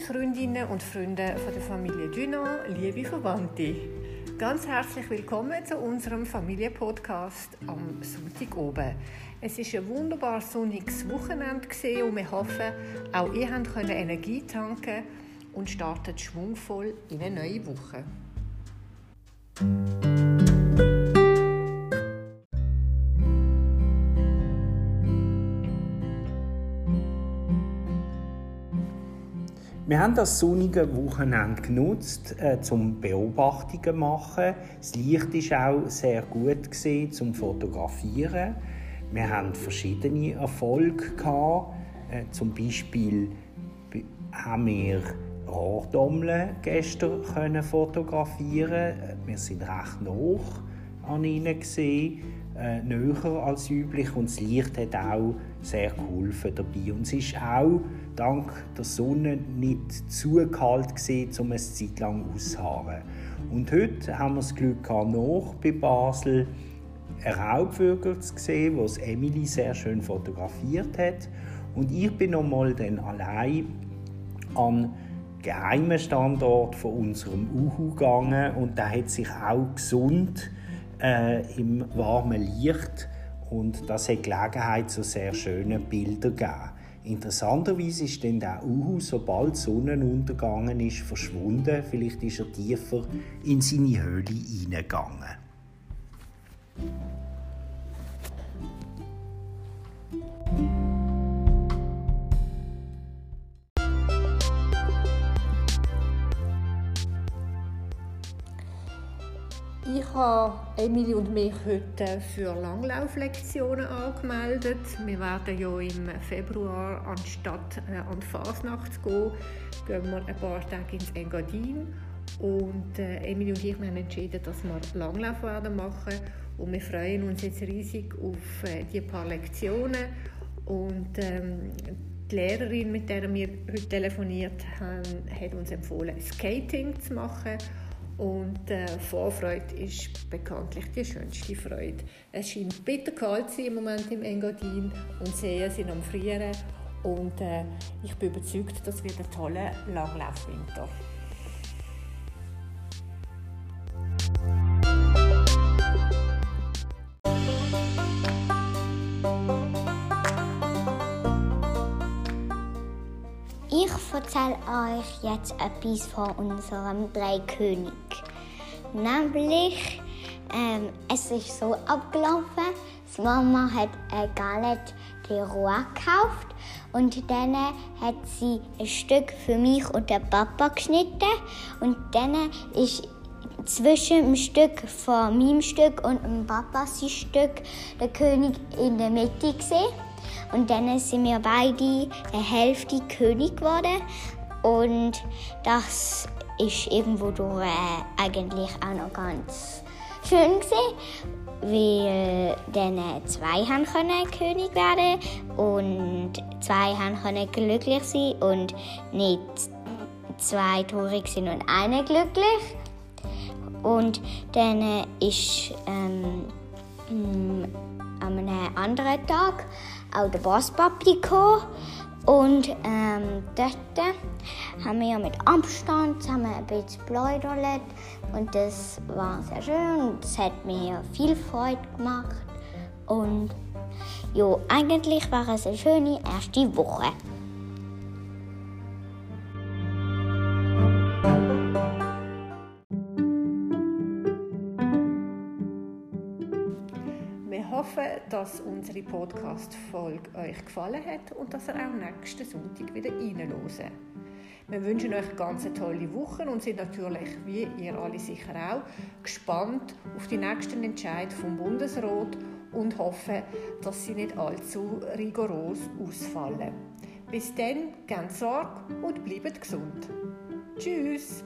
Freundinnen und Freunde von der Familie Dunant, liebe Verwandte. Ganz herzlich willkommen zu unserem Familienpodcast am Sonntag oben. Es ist ein wunderbar sonniges Wochenende und wir hoffen, auch ihr könnt Energie tanken und startet schwungvoll in eine neue Woche. Wir haben das sonnige Wochenende genutzt, äh, zum Beobachtungen machen. Das Licht war auch sehr gut gewesen, zum Fotografieren. Wir hatten verschiedene Erfolge gehabt. Äh, zum Beispiel haben wir Rohrdommeln gestern können fotografieren. Wir sind recht nah an ihnen gesehen, äh, näher als üblich und das Licht hat auch sehr geholfen dabei. Und es ist auch dank der Sonne nicht zu kalt gewesen, um eine Zeit lang auszuharren. Und heute haben wir das Glück gehabt, noch bei Basel einen Raubvögel zu sehen, was Emily sehr schön fotografiert hat. Und ich bin noch mal dann allein an geheimen Standort von unserem Uhu gegangen und der hat sich auch gesund äh, im warmen Licht und das hat Gelegenheit zu sehr schönen Bildern gegeben. Interessanterweise ist dann der Uhu, sobald die ist, verschwunden. Vielleicht ist er tiefer in seine Höhle hineingegangen. Ich habe Emily und mich heute für Langlauflektionen angemeldet. Wir werden ja im Februar, anstatt äh, an die Fasnacht zu gehen, gehen wir ein paar Tage ins Engadin. Und äh, Emily und ich haben entschieden, dass wir Langlauf werden machen. Und wir freuen uns jetzt riesig auf äh, die paar Lektionen. Und ähm, die Lehrerin, mit der wir heute telefoniert haben, hat uns empfohlen, Skating zu machen. Und äh, Vorfreude ist bekanntlich die schönste Freude. Es scheint bitter kalt zu sein im Moment im Engadin und Seen sind am Frieren. Und äh, ich bin überzeugt, das wird ein toller Langlaufwinter. Ich erzähle euch jetzt etwas von unserem Dreikönig. Nämlich, ähm, es ist so abgelaufen, die Mama hat eine Galette de Roi gekauft und dann hat sie ein Stück für mich und den Papa geschnitten und dann ist zwischen dem Stück von meinem Stück und dem Papas Stück der König in der Mitte gesehen. Und dann sind wir beide eine Hälfte König geworden. Und das ist irgendwo durch, äh, eigentlich auch noch ganz schön gewesen, weil dann zwei haben können König werden und zwei haben können glücklich sein und nicht zwei traurig sind und einer glücklich. Und dann ist ähm, an einem anderen Tag auch der Bosspapi gekommen. Und ähm, dort haben wir mit Abstand zusammen ein bisschen plaudert. Und das war sehr schön und es hat mir viel Freude gemacht. Und ja, eigentlich war es eine schöne erste Woche. Wir hoffen, dass unsere Podcast-Folge euch gefallen hat und dass ihr auch nächsten Sonntag wieder reinhören. Wir wünschen euch eine ganz tolle Woche und sind natürlich, wie ihr alle sicher auch, gespannt auf die nächsten Entscheid vom Bundesrat und hoffen, dass sie nicht allzu rigoros ausfallen. Bis dann, gebt Sorge und bleibt gesund. Tschüss!